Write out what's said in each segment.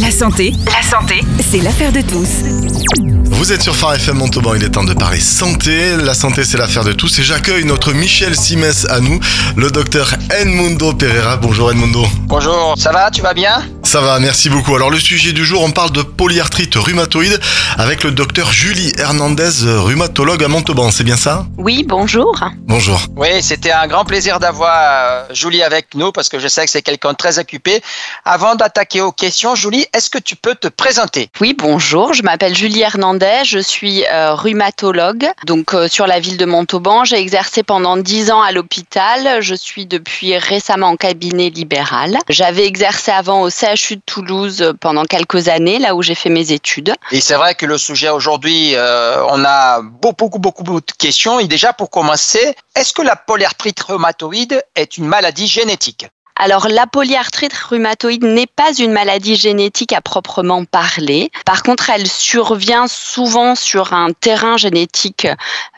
La santé, la santé, c'est l'affaire de tous. Vous êtes sur Phare FM Montauban, il est temps de parler santé. La santé, c'est l'affaire de tous. Et j'accueille notre Michel Simès à nous, le docteur Edmundo Pereira. Bonjour Edmundo. Bonjour, ça va, tu vas bien? Ça va, merci beaucoup. Alors le sujet du jour, on parle de polyarthrite rhumatoïde avec le docteur Julie Hernandez, rhumatologue à Montauban. C'est bien ça? Oui, bonjour. Bonjour. Oui, c'était un grand plaisir d'avoir euh, Julie avec nous parce que je sais que c'est quelqu'un de très occupé. Avant d'attaquer aux questions, Julie, est-ce que tu peux te présenter? Oui, bonjour, je m'appelle Julie Hernandez, je suis euh, rhumatologue donc euh, sur la ville de Montauban. J'ai exercé pendant 10 ans à l'hôpital, je suis depuis récemment en cabinet libéral. J'avais exercé avant au CHU de Toulouse pendant quelques années, là où j'ai fait mes études. Et c'est vrai que le sujet aujourd'hui, euh, on a beaucoup, beaucoup, beaucoup de questions. Et déjà, pour commencer, est-ce que la polyarthrite rhumatoïde est une maladie génétique? Alors la polyarthrite rhumatoïde n'est pas une maladie génétique à proprement parler. Par contre, elle survient souvent sur un terrain génétique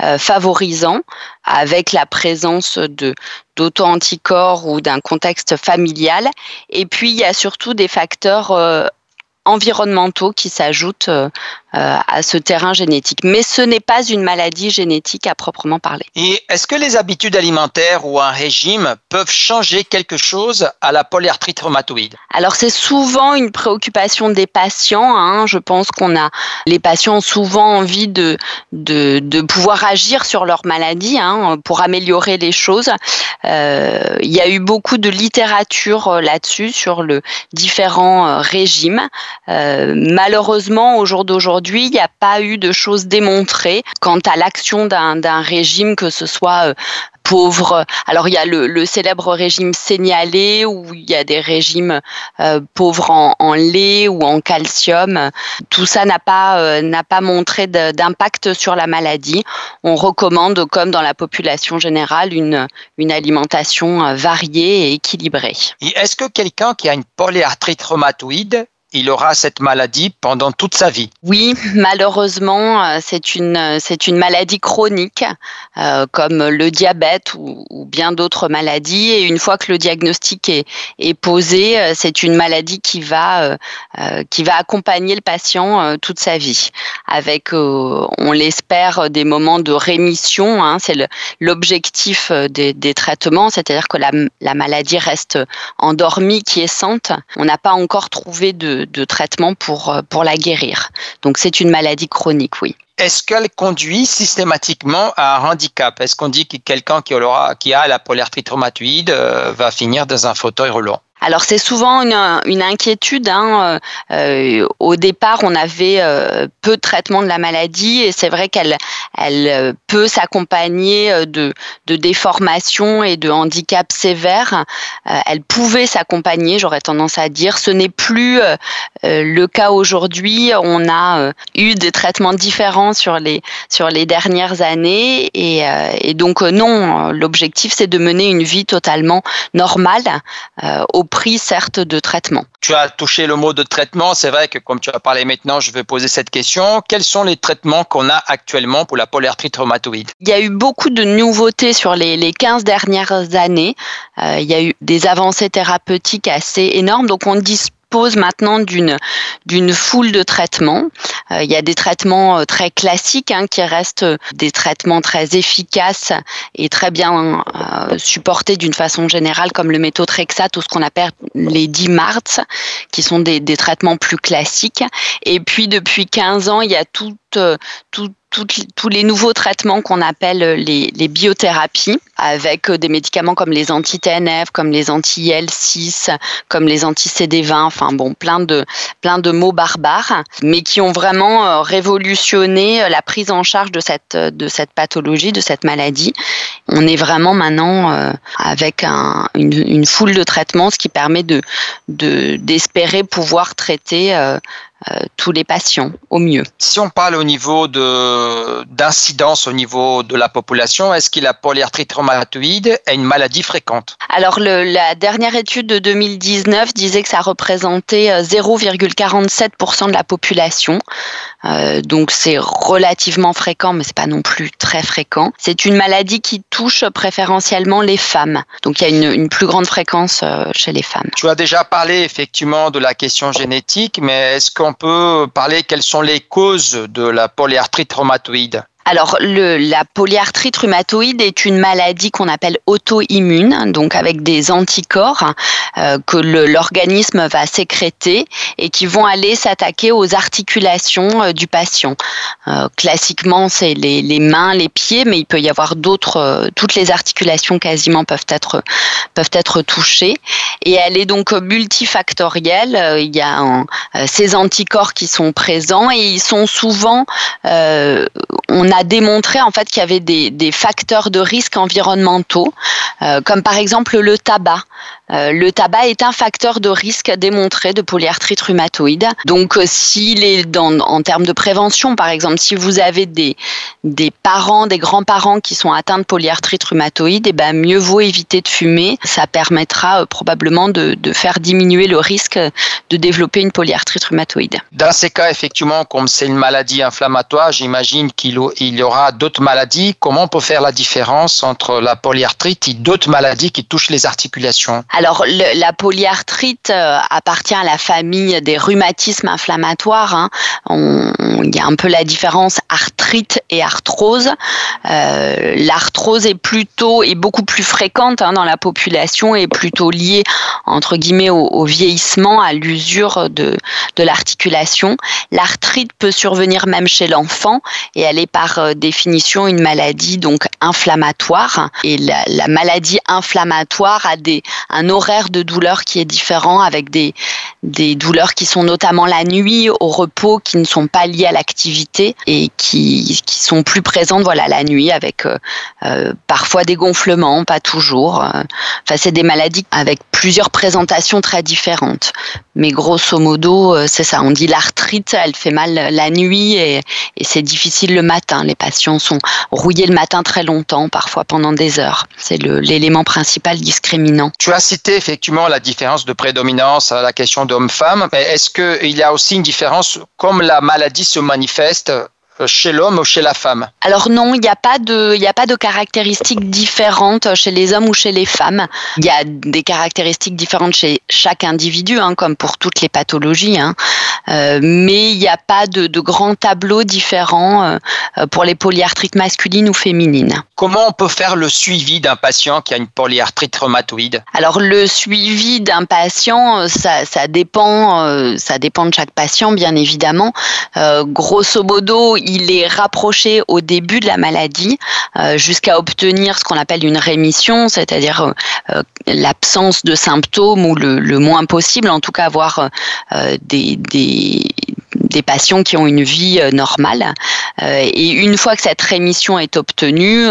euh, favorisant avec la présence de d'auto-anticorps ou d'un contexte familial. Et puis, il y a surtout des facteurs euh, environnementaux qui s'ajoutent euh, euh, à ce terrain génétique. Mais ce n'est pas une maladie génétique à proprement parler. Et est-ce que les habitudes alimentaires ou un régime peuvent changer quelque chose à la polyarthrite rhumatoïde? Alors c'est souvent une préoccupation des patients. Hein. Je pense qu'on a les patients ont souvent envie de, de, de pouvoir agir sur leur maladie hein, pour améliorer les choses. Euh, il y a eu beaucoup de littérature là-dessus sur le différents régimes. Euh, malheureusement, au jour d'aujourd'hui aujourd'hui, il n'y a pas eu de choses démontrées quant à l'action d'un régime, que ce soit euh, pauvre. Alors il y a le, célèbre régime signalé où il y a des régimes euh, pauvres en, lait ou en calcium. Tout ça n'a pas euh, n'a pas montré d'impact sur la maladie. On recommande, comme dans la population générale, une une alimentation variée et équilibrée. Est-ce que quelqu'un qui a une polyarthrite rhumatoïde il aura cette maladie pendant toute sa vie. Oui, malheureusement, euh, c'est une, euh, c'est une maladie chronique, euh, comme le diabète ou, bien d'autres maladies. Et une fois que le diagnostic est, est posé, c'est une maladie qui va, qui va accompagner le patient toute sa vie, avec, on l'espère, des moments de rémission. Hein, c'est l'objectif des, des, traitements, c'est-à-dire que la, la maladie reste endormie, quiescente. On n'a pas encore trouvé de de, traitement pour, euh, pour la guérir. Donc c'est une maladie chronique, oui. Est-ce qu'elle conduit systématiquement à un handicap? Est-ce qu'on dit que quelqu'un qui, qui a la polyarthrite rhumatoïde euh, va finir dans un fauteuil roulant? Alors c'est souvent une, inquiétude. Hein. Euh, au départ, on avait euh, peu de traitement de la maladie et c'est vrai qu'elle elle euh, peut s'accompagner de, de déformations et de handicaps sévères. elle pouvait s'accompagner, j'aurais tendance à dire. Ce n'est plus le cas aujourd'hui. On a eu des traitements différents sur les, sur les dernières années et, et donc non, l'objectif c'est de mener une vie totalement normale au prix certes de traitement. Tu as touché le mot de traitement, c'est vrai que comme tu as parlé maintenant, je vais poser cette question. Quels sont les traitements qu'on a actuellement pour la polyarthrite rhumatoïde? Il y a eu beaucoup de nouveautés sur les, les 15 dernières années. Euh, il y a eu des avancées thérapeutiques assez énormes, donc on dispose maintenant d'une d'une foule de traitements. Euh, il y a des traitements euh, très classiques hein, qui restent des traitements très efficaces et très bien euh, supportés d'une façon générale, comme le méthotrexate ou ce qu'on appelle les DIMARTS, qui sont des, des traitements plus classiques. Et puis depuis 15 ans, il y a tout, tout tous les nouveaux traitements qu'on appelle les, les, biothérapies, avec euh, des médicaments comme les anti-TNF, comme les anti-IL6, comme les anti-CD20, enfin bon, plein de, plein de mots barbares, mais qui ont vraiment euh, révolutionné euh, la prise en charge de cette, de cette pathologie, de cette maladie. On est vraiment maintenant avec un, une, une, foule de traitements, ce qui permet de, d'espérer pouvoir traiter euh, tous les patients au mieux. Si on parle au niveau de d'incidence au niveau de la population, est-ce que la polyarthrite rhumatoïde est une maladie fréquente? Alors le, la dernière étude de 2019 disait que ça représentait 0,47% euh, de la population. Donc c'est relativement fréquent, mais c'est pas non plus très fréquent. C'est une maladie qui touche préférentiellement les femmes. Donc il y a une, une plus grande fréquence chez les femmes. Tu as déjà parlé effectivement de la question génétique, mais est-ce qu'on peut parler quelles sont les causes de la polyarthrite rhumatoïde? Alors, le, la polyarthrite rhumatoïde est une maladie qu'on appelle auto-immune, donc avec des anticorps euh, que l'organisme va sécréter et qui vont aller s'attaquer aux articulations euh, du patient. Euh, classiquement, c'est les, les, mains, les pieds, mais il peut y avoir d'autres, euh, toutes les articulations quasiment peuvent être, peuvent être touchées. Et elle est donc multifactorielle. Euh, il y a ces anticorps qui sont présents et ils sont souvent, on a démontré en fait qu'il y avait des, facteurs de risque environnementaux, euh, comme par exemple le tabac. Euh, le tabac est un facteur de risque démontré de polyarthrite rhumatoïde. Donc, euh, s'il est dans, en termes de prévention, par exemple, si vous avez des, parents, des grands-parents qui sont atteints de polyarthrite rhumatoïde, et eh ben, mieux vaut éviter de fumer. Ça permettra euh, probablement de, faire diminuer le risque de développer une polyarthrite rhumatoïde. Dans ces cas, effectivement, comme c'est une maladie inflammatoire, j'imagine qu'il il y aura d'autres maladies. Comment on peut faire la différence entre la polyarthrite et d'autres maladies qui touchent les articulations? Le, la polyarthrite euh, appartient à la famille des rhumatismes inflammatoires. Hein. il y a un peu la différence arthrite et arthrose. Euh, L'arthrose est plutôt est beaucoup plus fréquente hein, dans la population et plutôt liée entre guillemets au, vieillissement, à l'usure de, de l'articulation. L'arthrite peut survenir même chez l'enfant et elle est par euh, définition une maladie donc inflammatoire. Et la, la maladie inflammatoire a des horaire de douleur qui est différent avec des, des douleurs qui sont notamment la nuit, au repos, qui ne sont pas liées à l'activité et qui, qui sont plus présentes voilà, la nuit avec euh, euh, parfois des gonflements, pas toujours. Enfin, c'est des maladies avec plusieurs présentations très différentes. Mais grosso modo, euh, c'est ça. On dit l'arthrite, elle fait mal la nuit et, et c'est difficile le matin. Les patients sont rouillés le matin très longtemps, parfois pendant des heures. C'est l'élément principal discriminant. Tu as cité effectivement la différence de prédominance à la question d'homme-femme, mais est-ce qu'il y a aussi une différence comme la maladie se manifeste chez l'homme ou chez la femme Alors non, il n'y a pas de, a pas de caractéristiques différentes chez les hommes ou chez les femmes. Il y a des caractéristiques différentes chez chaque individu, hein, comme pour toutes les pathologies. Hein. Euh, mais il n'y a pas de, de grands tableaux différents euh, pour les polyarthrites masculines ou féminines. Comment on peut faire le suivi d'un patient qui a une polyarthrite rhumatoïde? Alors le suivi d'un patient, ça, ça dépend, euh, ça dépend de chaque patient, bien évidemment. Euh, grosso modo, il est rapproché au début de la maladie euh, jusqu'à obtenir ce qu'on appelle une rémission, c'est-à-dire euh, l'absence de symptômes ou le, moins possible, en tout cas avoir euh, des, des patients qui ont une vie normale. et une fois que cette rémission est obtenue,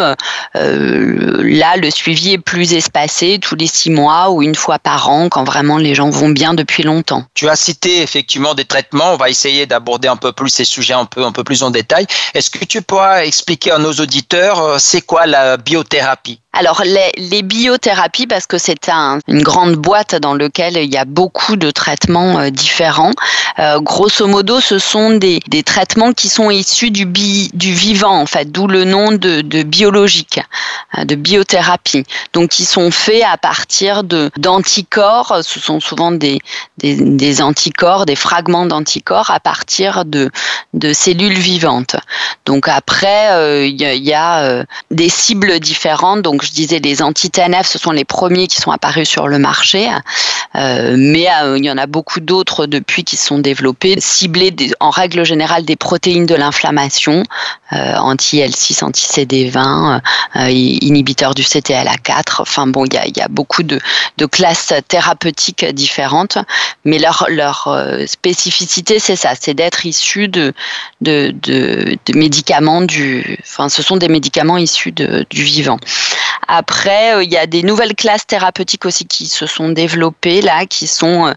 là, le suivi est plus espacé, tous les six mois ou une fois par an, quand vraiment les gens vont bien depuis longtemps. Tu as cité effectivement des traitements. On va essayer d'aborder un peu plus ces sujets un peu, un peu plus en détail. Est-ce que tu pourras expliquer à nos auditeurs c'est quoi la biothérapie? Alors les, les, biothérapies, parce que c'est un, une grande boîte dans laquelle il y a beaucoup de traitements euh, différents. Euh, grosso modo, ce sont des, des, traitements qui sont issus du, bi, du vivant, en fait, d'où le nom de, de biologique, euh, de biothérapie. Donc, qui sont faits à partir de d'anticorps. Ce sont souvent des, des, des anticorps, des fragments d'anticorps à partir de, de cellules vivantes. Donc après, euh, il y, y, a des cibles différentes. Donc je disais, les anti-TNF, ce sont les premiers qui sont apparus sur le marché, euh, mais euh, il y en a beaucoup d'autres depuis qui sont développés, ciblés en règle générale des protéines de l'inflammation, euh, anti-L6, anti-CD20, euh, inhibiteurs du CTLA4. Enfin bon, il y a, beaucoup de, classes thérapeutiques différentes, mais leur, spécificité, c'est ça, c'est d'être issus de, de, médicaments du, enfin, ce sont des médicaments issus du vivant. Après, il y a des nouvelles classes thérapeutiques aussi qui se sont développées là, qui sont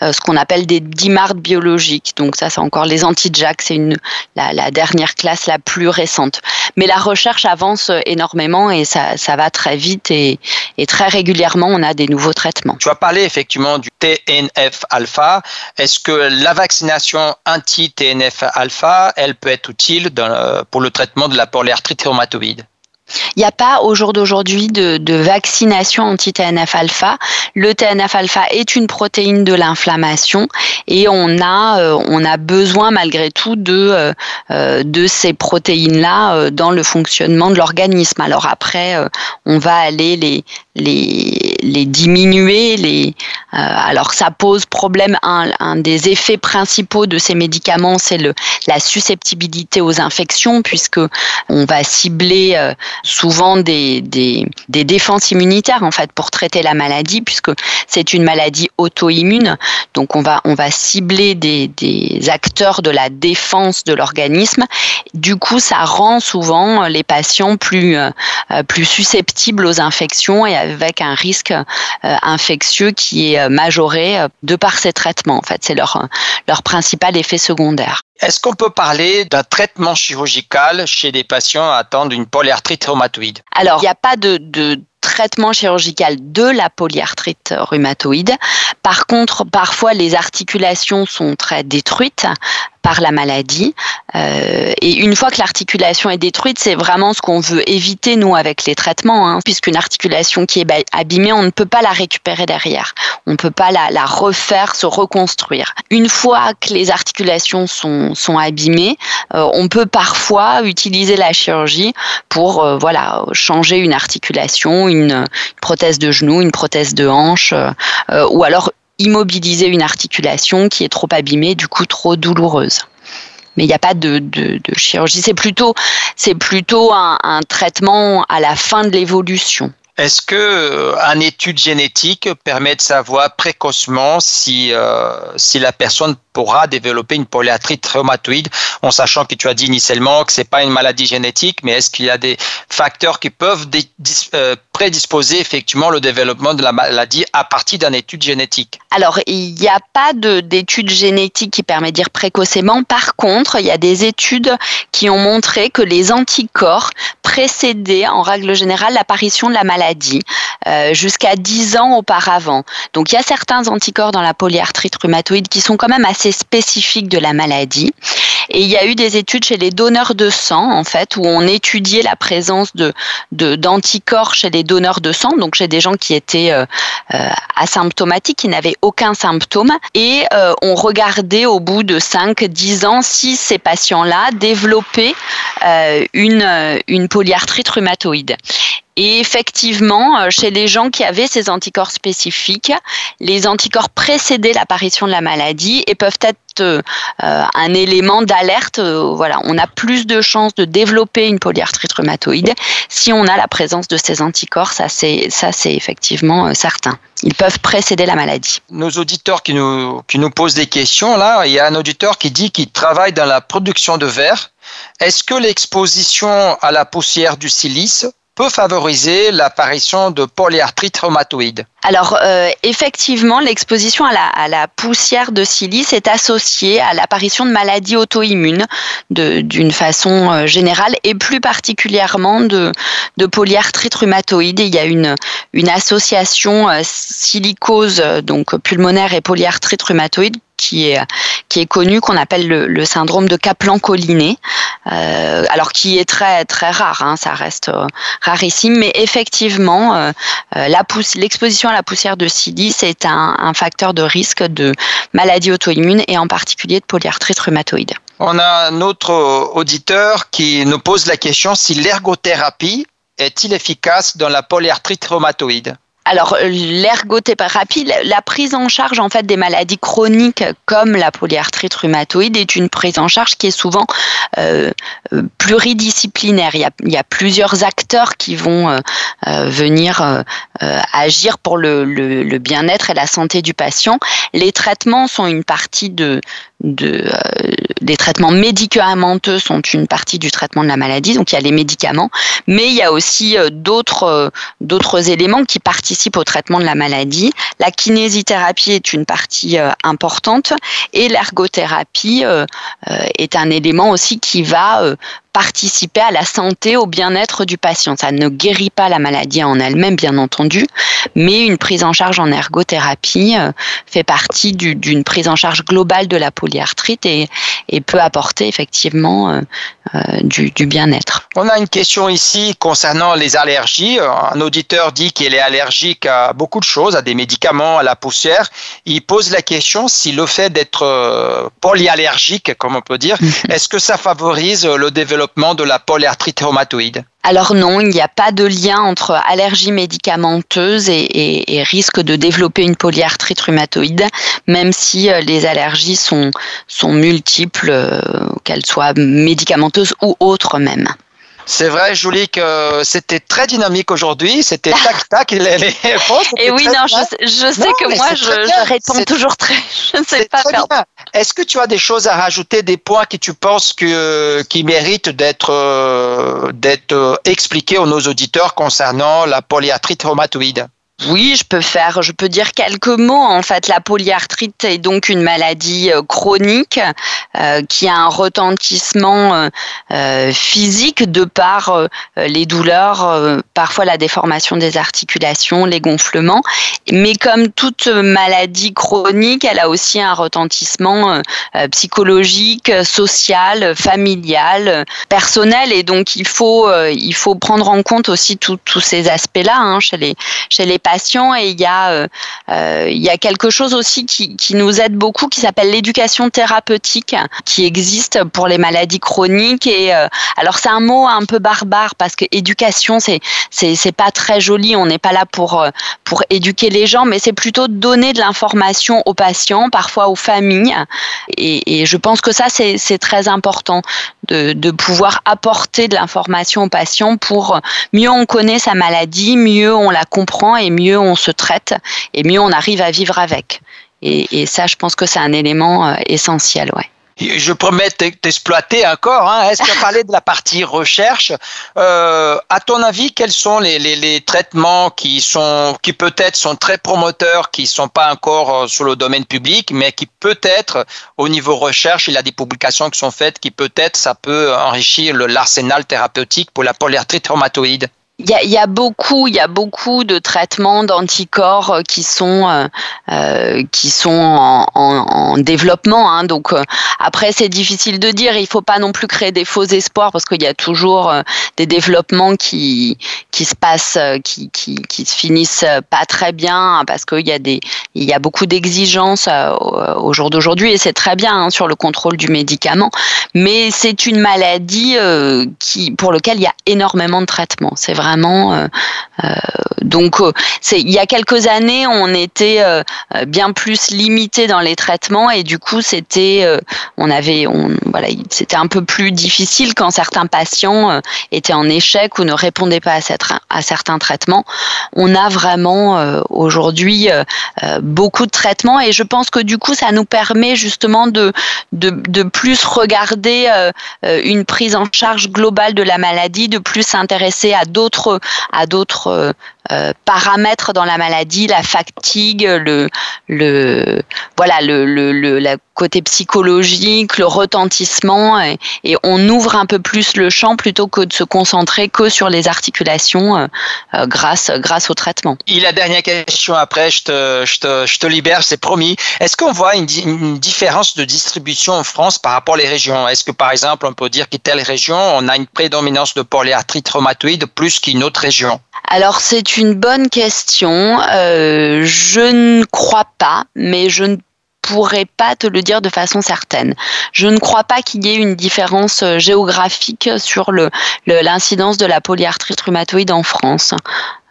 ce qu'on appelle des dimars biologiques. Donc ça, c'est encore les anti-JAK, c'est la, dernière classe la plus récente. Mais la recherche avance énormément et ça, va très vite et, très régulièrement, on a des nouveaux traitements. Tu as parlé effectivement du TNF-alpha. Est-ce que la vaccination anti-TNF-alpha, elle peut être utile pour le traitement de la polyarthrite rhumatoïde? Il n'y a pas au jour d'aujourd'hui de, vaccination anti-TNF-alpha. Le TNF-alpha est une protéine de l'inflammation et on a, euh, on a besoin malgré tout de, euh, euh, de ces protéines-là dans le fonctionnement de l'organisme. Alors après, on va aller les, les, les diminuer. Les, alors ça pose problème. Un, des effets principaux de ces médicaments, c'est la susceptibilité aux infections puisque on va cibler souvent des, des, des, défenses immunitaires en fait pour traiter la maladie puisque c'est une maladie auto-immune. Donc on va, on va cibler des, des acteurs de la défense de l'organisme. Du coup, ça rend souvent les patients plus, euh, plus susceptibles aux infections et avec un risque euh, infectieux qui est majoré de par ces traitements. En fait, c'est leur, leur principal effet secondaire. Est-ce qu'on peut parler d'un traitement chirurgical chez des patients atteints d'une polyarthrite rhumatoïde? Alors, il n'y a pas de, traitement chirurgical de la polyarthrite rhumatoïde. Par contre, parfois les articulations sont très détruites par la maladie. Euh, et une fois que l'articulation est détruite, c'est vraiment ce qu'on veut éviter, nous, avec les traitements, hein, puisqu'une articulation qui est abîmée, on ne peut pas la récupérer derrière. On ne peut pas la, la, refaire, se reconstruire. Une fois que les articulations sont, sont abîmées, euh, on peut parfois utiliser la chirurgie pour euh, voilà, changer une articulation, une, une, prothèse de genou, une prothèse de hanche, euh, ou alors immobiliser une articulation qui est trop abîmée, du coup trop douloureuse. Mais il n'y a pas de, de, chirurgie. C'est plutôt, c'est plutôt un, un traitement à la fin de l'évolution. Est-ce que euh, une étude génétique permet de savoir précocement si, euh, si la personne pourra développer une polyarthrite rhumatoïde, en sachant que tu as dit initialement que c'est pas une maladie génétique, mais est-ce qu'il y a des facteurs qui peuvent euh, prédisposer effectivement le développement de la maladie à partir d'une étude génétique? Alors, il n'y a pas d'études génétiques qui permettent de dire précocement. Par contre, il y a des études qui ont montré que les anticorps précédaient en règle générale l'apparition de la maladie euh, jusqu'à 10 ans auparavant. Donc, il y a certains anticorps dans la polyarthrite rhumatoïde qui sont quand même assez spécifique de la maladie. Et il y a eu des études chez les donneurs de sang, en fait, où on étudiait la présence de d'anticorps chez les donneurs de sang, donc chez des gens qui étaient euh, euh, asymptomatiques, qui n'avaient aucun symptôme, et euh, on regardait au bout de 5-10 ans si ces patients-là développaient une, une polyarthrite rhumatoïde. Et effectivement, euh, chez les gens qui avaient ces anticorps spécifiques, les anticorps précédaient l'apparition de la maladie et peuvent être euh, un élément d'alerte. Euh, voilà, on a plus de chances de développer une polyarthrite rhumatoïde si on a la présence de ces anticorps. Ça, c'est ça, c'est effectivement certain. Ils peuvent précéder la maladie. Nos auditeurs qui nous qui nous posent des questions là, il y a un auditeur qui dit qu'il travaille dans la production de verre. Est-ce que l'exposition à la poussière du silice peut favoriser l'apparition de polyarthrite rhumatoïde alors euh, effectivement, l'exposition à la, poussière de silice est associée à l'apparition de maladies auto-immunes d'une façon euh, générale et plus particulièrement de, polyarthrite rhumatoïde. il y a une, association euh, silicose donc pulmonaire et polyarthrite rhumatoïde qui est, qui est connu, qu'on appelle le, le, syndrome de Kaplan-Collinet, euh, alors qui est très très rare, hein, ça reste euh, rarissime, mais effectivement, euh, euh l'exposition à la poussière de silice est un, un facteur de risque de maladie auto-immune et en particulier de polyarthrite rhumatoïde. On a un autre auditeur qui nous pose la question si l'ergothérapie est-il efficace dans la polyarthrite rhumatoïde? Alors l'ergothérapie, la prise en charge en fait des maladies chroniques comme la polyarthrite rhumatoïde est une prise en charge qui est souvent euh, euh pluridisciplinaire. Il y, a, plusieurs acteurs qui vont euh, euh venir agir pour le, le bien-être et la santé du patient. Les traitements sont une partie de, de, euh, les traitements médicamenteux sont une partie du traitement de la maladie, donc il y a les médicaments, mais il y a aussi euh, d'autres euh, d'autres éléments qui participent au traitement de la maladie. La kinésithérapie est une partie importante et l'ergothérapie est un élément aussi qui va participer à la santé, au bien-être du patient. Ça ne guérit pas la maladie en elle-même, bien entendu, mais une prise en charge en ergothérapie euh, fait partie d'une prise en charge globale de la polyarthrite et, et peut apporter effectivement euh, euh, du, du bien-être. On a une question ici concernant les allergies. Un auditeur dit qu'il est allergique à beaucoup de choses, à des médicaments, à la poussière. Il pose la question si le fait d'être polyallergique, comme on peut dire, est-ce que ça favorise le développement de la polyarthrite alors non, il n'y a pas de lien entre allergie médicamenteuse et, risque de développer une polyarthrite rhumatoïde, même si euh, les allergies sont, sont multiples, euh, qu'elles soient médicamenteuses ou autres même. C'est vrai, Julie, que c'était très dynamique aujourd'hui. C'était tac-tac. les, Et oui, non, je, sais que moi, je, réponds toujours très. Je ne sais pas faire. Est-ce que tu as des choses à rajouter, des points que tu penses que, qui méritent d'être euh, d'être euh, expliqués aux nos auditeurs concernant la polyarthrite rhumatoïde? Oui, je peux faire, je peux dire quelques mots. En fait, la polyarthrite est donc une maladie euh, chronique euh, qui a un retentissement euh, physique de par les douleurs, parfois la déformation des articulations, les gonflements. Mais comme toute maladie chronique, elle a aussi un retentissement psychologique, social, familial, personnel. Et donc, il faut, il faut prendre en compte aussi tous ces aspects-là hein, chez les chez les patients et il y a euh, euh, il y a quelque chose aussi qui, qui nous aide beaucoup qui s'appelle l'éducation thérapeutique qui existe pour les maladies chroniques. Et euh, alors c'est un mot un peu barbare parce que éducation c'est c'est pas très joli. On n'est pas là pour pour éduquer les gens mais c'est plutôt donner de l'information aux patients parfois aux familles. Et, je pense que ça c'est c'est très important de, de pouvoir apporter de l'information aux patients pour mieux on connaît sa maladie mieux on la comprend et mieux mieux on se traite et mieux on arrive à vivre avec. Et, ça, je pense que c'est un élément euh, essentiel, ouais. Je promets t'exploiter encore. Hein. Est-ce qu'on parlait de la partie recherche euh, À ton avis, quels sont les, traitements qui sont, qui peut-être sont très promoteurs, qui sont pas encore euh, sur le domaine public, mais qui peut-être au niveau recherche, il y a des publications qui sont faites, qui peut-être ça peut enrichir l'arsenal thérapeutique pour la polyarthrite rhumatoïde? Il y a, beaucoup, il y a beaucoup de traitements d'anticorps euh, qui sont euh, euh, qui sont en, développement. Hein. donc après, c'est difficile de dire. Il faut pas non plus créer des faux espoirs parce qu'il y a toujours des développements qui qui se passent, qui, qui, se finissent pas très bien parce qu'il y a des il y a beaucoup d'exigences au jour d'aujourd'hui et c'est très bien hein, sur le contrôle du médicament. Mais c'est une maladie qui pour lequel il y a énormément de traitements. C'est vrai vraiment. Euh, euh, donc, euh, il y a quelques années, on était bien plus limité dans les traitements et du coup, c'était, on avait, voilà, c'était un peu plus difficile quand certains patients étaient en échec ou ne répondaient pas à certains traitements. On a vraiment aujourd'hui beaucoup de traitements et je pense que du coup, ça nous permet justement de, de, de plus regarder une prise en charge globale de la maladie, de plus s'intéresser à d'autres à d'autres euh, euh, paramètres dans la maladie, la fatigue, le, voilà le, le, côté psychologique, le retentissement, et, on ouvre un peu plus le champ plutôt que de se concentrer que sur les articulations euh, grâce grâce au traitement. Et la dernière question après, je te, je te, je te libère, c'est promis. Est-ce qu'on voit une, une, différence de distribution en France par rapport aux régions? Est-ce que par exemple on peut dire que telle région on a une prédominance de polyarthrite rhumatoïde plus qu'une autre région? Alors c'est une bonne question. Euh, je ne crois pas, mais je ne pourrais pas te le dire de façon certaine. Je ne crois pas qu'il y ait une différence euh, géographique sur l'incidence le, de la polyarthrite rhumatoïde en France.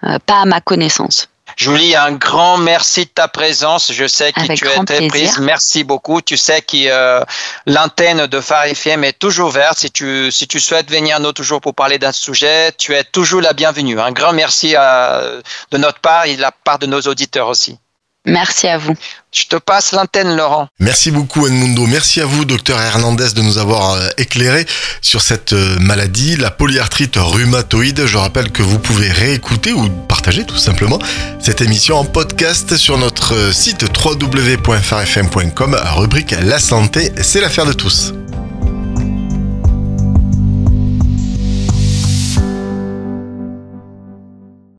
Euh, pas à ma connaissance. Julie, un grand merci de ta présence. Je sais que Avec tu es très prise. Merci beaucoup. Tu sais que euh, l'antenne de Phare FM est toujours verte. Si tu, si tu souhaites venir nous toujours pour parler d'un sujet, tu es toujours la bienvenue. Un grand merci à- de notre part et de la part de nos auditeurs aussi. Merci à vous. Je te passe l'antenne, Laurent. Merci beaucoup Edmundo. Merci à vous, docteur Hernandez, de nous avoir euh, éclairé sur cette euh, maladie, la polyarthrite rhumatoïde. Je rappelle que vous pouvez réécouter ou partager tout simplement cette émission en podcast sur notre euh, site www.farfm.com, rubrique La santé, c'est l'affaire de tous.